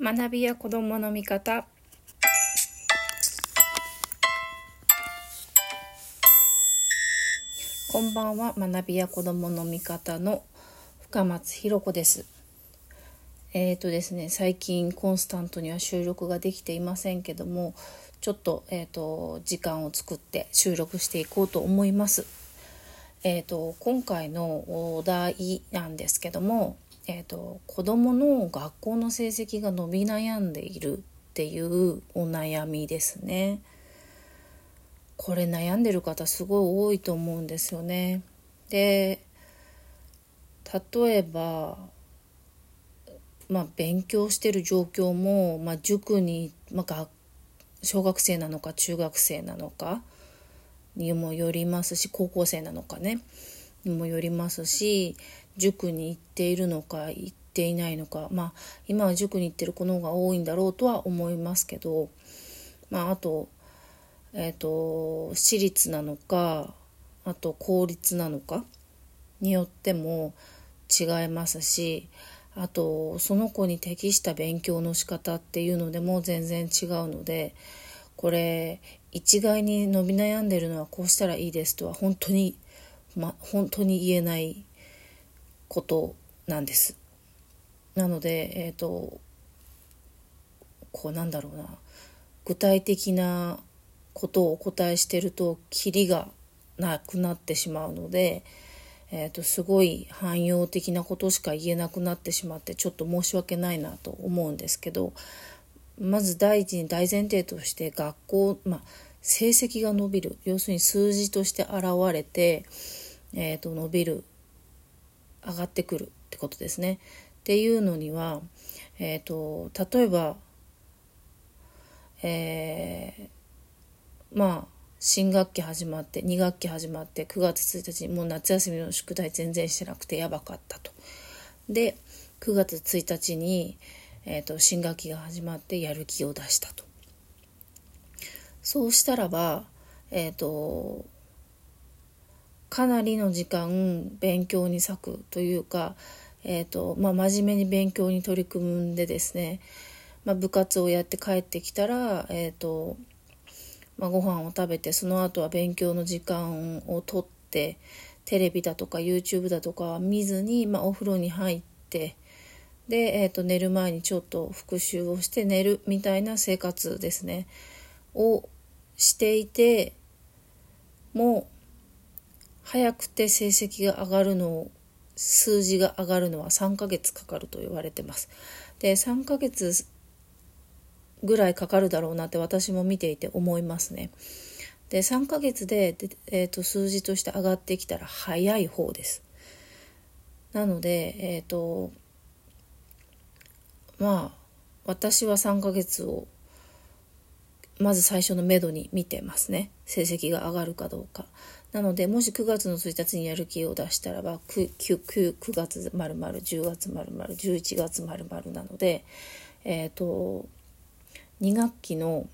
学びや子どもの見方。こんばんは。学びや子どもの見方の深松ひろ子です。えーとですね最近コンスタントには収録ができていませんけどもちょっと,、えーと、時間を作って収録していこうと思います。えーと、今回のお題なんですけどもえーと、子どもの学校の成績が伸び悩んでいるっていうお悩みですね。これ悩んでる方すごい多いと思うんですよね。で例えばまあ勉強してる状況も、まあ、塾に、まあ、小学生なのか中学生なのかにもよりますし高校生なのかねにもよりますし塾に行っているのか行っていないのかまあ今は塾に行ってる子の方が多いんだろうとは思いますけどまああとえっ、ー、と私立なのかあと公立なのかによっても違いますしあとその子に適した勉強の仕方っていうのでも全然違うのでこれ一概に伸び悩んでるのはこうしたらいいですとは本当にま本当に言えないことなんです。なので、えっ、ー、と、こうなんだろうな、具体的なことをお答えしてると、キリがなくなってしまうので、えーと、すごい汎用的なことしか言えなくなってしまってちょっと申し訳ないなと思うんですけどまず第一に大前提として学校、まあ、成績が伸びる。要するに数字として現れて、えーと伸びる。上がってくるってことですね。っていうのには、えーと、例えば、えー、まあ新学期始まって2学期始まって9月1日にもう夏休みの宿題全然してなくてやばかったと。で9月1日に、えーと、新学期が始まってやる気を出したと。そうしたらば、えっ、ー、とかなりの時間勉強に割くというか、えーとまあ、真面目に勉強に取り組んでですね、まあ、部活をやって帰ってきたら、えーとまあ、ご飯を食べてその後は勉強の時間をとってテレビだとか YouTube だとか見ずに、まあ、お風呂に入ってで、えーと寝る前にちょっと復習をして寝るみたいな生活ですね。をしていてもう早くて成績が上がるのを数字が上がるのは3ヶ月かかると言われてます。で3ヶ月ぐらいかかるだろうなって私も見ていて思いますね。で3ヶ月で、えーと、数字として上がってきたら早い方です。なのでえっ、ー、とまあ私は3ヶ月をまず最初のめどに見てますね成績が上がるかどうか。なのでもし9月の1日にやる気を出したらば 9, 9, 9月まるまる10月まるまる11月まるまるなのでえっ、ー、と2学期の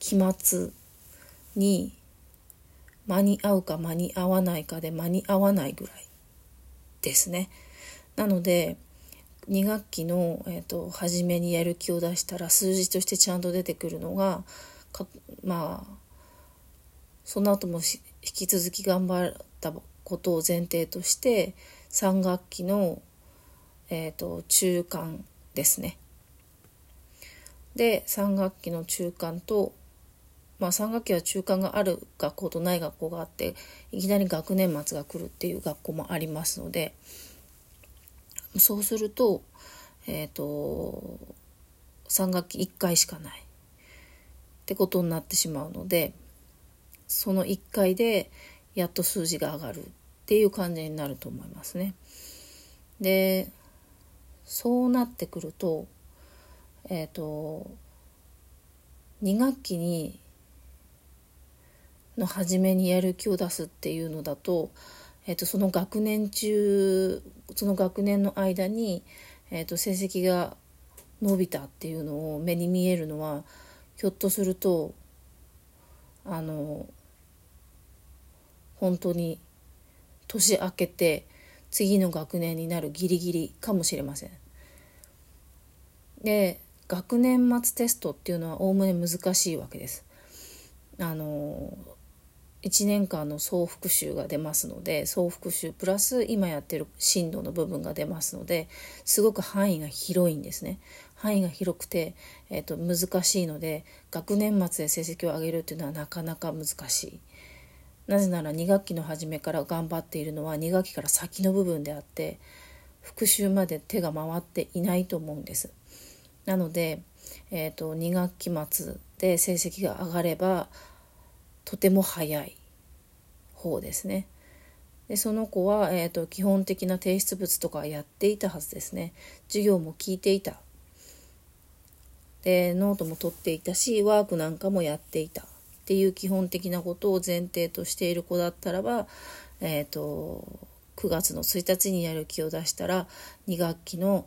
期末に間に合うか間に合わないかで間に合わないぐらいですね。なので2学期の、えーと、初めにやる気を出したら数字としてちゃんと出てくるのがまあその後も引き続き頑張ったことを前提として3学期の、えーと、中間ですね。で3学期の中間と、まあ、3学期は中間がある学校とない学校があっていきなり学年末が来るっていう学校もありますのでそうすると,、えーと3学期1回しかないってことになってしまうので。その1回でやっと数字が上がるっていう感じになると思いますね。でそうなってくるとえっ、ー、と2学期にの初めにやる気を出すっていうのだと,、えーと、その学年中その学年の間に、えーと成績が伸びたっていうのを目に見えるのはひょっとするとあの本当に年明けて次の学年になるギリギリかもしれません。で学年末テストっていうのはおおむね難しいわけです。あの1年間の総復習が出ますので総復習プラス今やってる進路の部分が出ますのですごく範囲が広いんですね。範囲が広くて、えーと、難しいので学年末で成績を上げるっていうのはなかなか難しい。なぜなら2学期の初めから頑張っているのは2学期から先の部分であって復習まで手が回っていないと思うんです。なので、えーと、2学期末で成績が上がればとても早い方ですね。でその子は、えーと、基本的な提出物とかやっていたはずですね。授業も聞いていた。でノートも取っていたしワークなんかもやっていたっていう基本的なことを前提としている子だったらば、えーと9月の1日にやる気を出したら2学期の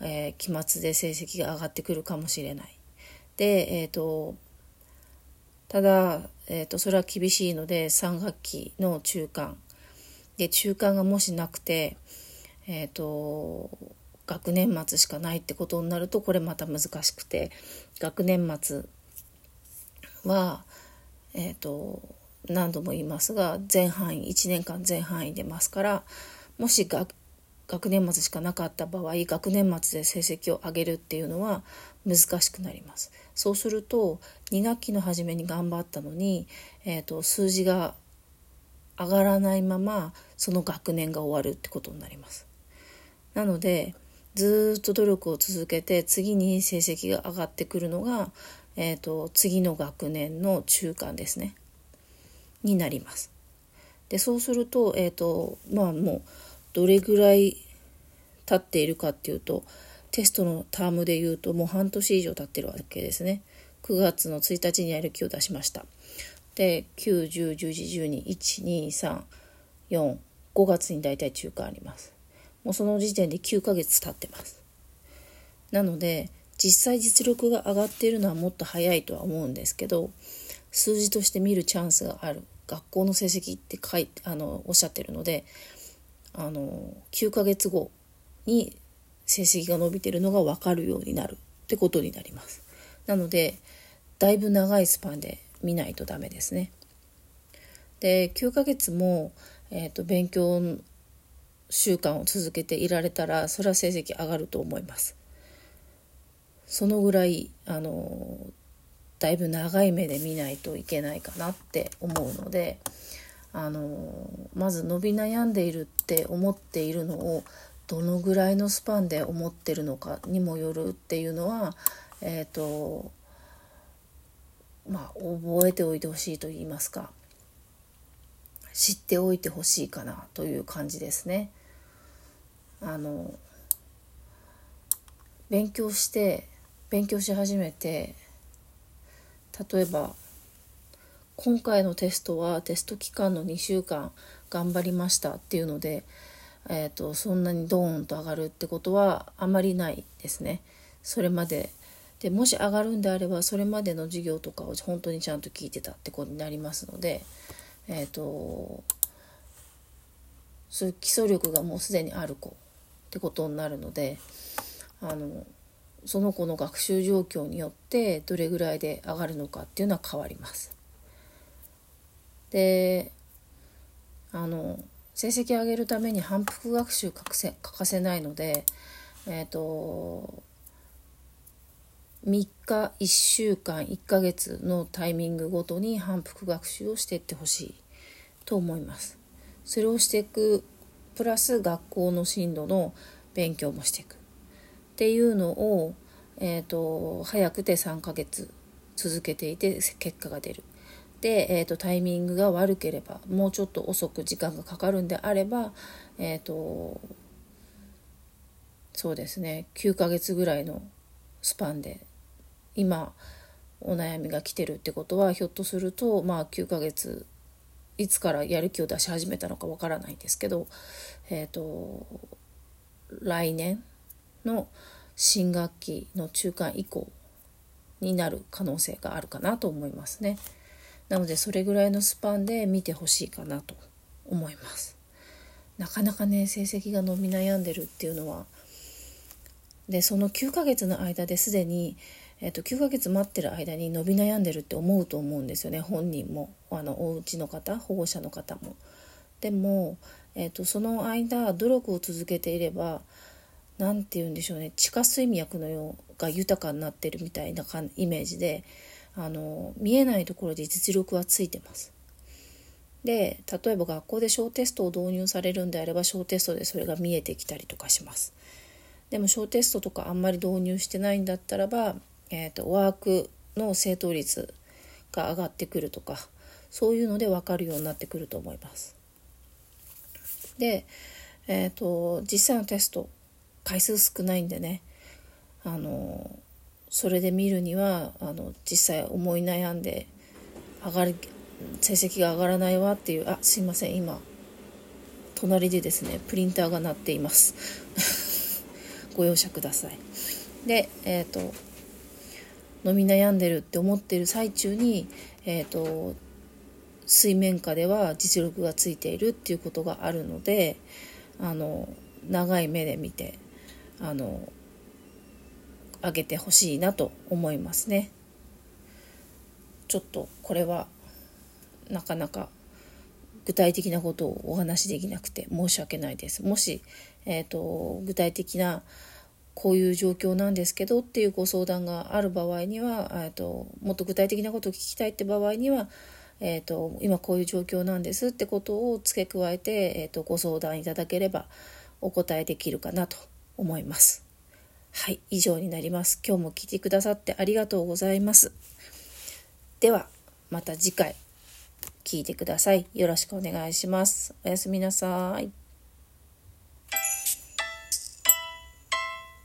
えー、期末で成績が上がってくるかもしれない。で、えーと、ただ、えーと、それは厳しいので3学期の中間。で中間がもしなくて、えーと、学年末しかないってことになるとこれまた難しくて学年末は、えー、と何度も言いますが全範囲1年間全範囲出ますからもし学学年末しかなかった場合学年末で成績を上げるっていうのは難しくなります。そうすると2学期の初めに頑張ったのに、えーと、数字が上がらないままその学年が終わるってことになります。なのでずっと努力を続けて次に成績が上がってくるのが、えーと、次の学年の中間ですね。になります。でそうすると,、えーとまあもうどれぐらい経っているかっていうとテストのタームで言うともう半年以上経ってるわけですね。9月の1日にやる気を出しました。で91011121234 5月に大体中間あります。もうその時点で9ヶ月経ってます。なので実際実力が上がっているのはもっと早いとは思うんですけど数字として見るチャンスがある。学校の成績って書いあのおっしゃってるのであの9ヶ月後に成績が伸びてるのが分かるようになるってことになります。なのでだいぶ長いスパンで見ないとダメですね。で9ヶ月も、えーと、勉強習慣を続けていられたらそれは成績上がると思います。そのぐらいあのだいぶ長い目で見ないといけないかなって思うのであのまず伸び悩んでいるって思っているのをどのぐらいのスパンで思ってるのかにもよるっていうのはえっ、ー、とまあ覚えておいてほしいと言いますか知っておいてほしいかなという感じですね。あの勉強して勉強し始めて例えば今回のテストはテスト期間の2週間頑張りましたっていうので、えーと、そんなにドーンと上がるってことはあまりないですね。それまででもし上がるんであればそれまでの授業とかを本当にちゃんと聞いてたってことになりますので、えーと、そういう基礎力がもうすでにある子ってことになるのであのその子の学習状況によってどれぐらいで上がるのかっていうのは変わります。であの成績上げるために反復学習欠かせ欠かせないのでえっ、ー、と3日1週間1ヶ月のタイミングごとに反復学習をしていってほしいと思います。それをしていくプラス学校の進路の勉強もしていくっていうのを、えーと早くて3ヶ月続けていて結果が出るで、えーと、タイミングが悪ければもうちょっと遅く時間がかかるんであればえ、ー、とそうですね9ヶ月ぐらいのスパンで今お悩みが来てるってことはひょっとするとまあ9ヶ月いつからやる気を出し始めたのかわからないんですけどえっ、ー、と来年の新学期の中間以降になる可能性があるかなと思いますね。なのでそれぐらいのスパンで見てほしいかなと思います。なかなかね成績が伸び悩んでるっていうのは。でその9ヶ月の間ですでに、えーと、9ヶ月待ってる間に伸び悩んでるって思うと思うんですよね。本人も。あのお家の方保護者の方も。でも、えーと、その間努力を続けていれば何て言うんでしょうね。地下睡眠のようが豊かになってるみたいなイメージであの見えないところで実力はついてます。で例えば学校で小テストを導入されるんであれば小テストでそれが見えてきたりとかします。でも小テストとかあんまり導入してないんだったらば、えーと、ワークの正答率が上がってくるとかそういうので分かるようになってくると思います。で、えーと、実際のテスト回数少ないんでねあのそれで見るにはあの実際思い悩んで上がる成績が上がらないわっていうあすいません今隣でですねプリンターが鳴っています。ご容赦ください。でえっ、ー、と飲み悩んでるって思ってる最中にえっ、ー、と水面下では実力がついているっていうことがあるのであの長い目で見てあの上げてほしいなと思いますね。ちょっとこれはなかなか具体的なことをお話しできなくて申し訳ないです。もし、えーと、具体的なこういう状況なんですけどっていうご相談がある場合には、えーと、もっと具体的なことを聞きたいって場合には、えーと、今こういう状況なんですってことを付け加えて、えー、とご相談いただければお答えできるかなと思います。はい、以上になります。今日も聞いてくださってありがとうございます。では、また次回聞いてください。よろしくお願いします。おやすみなさい。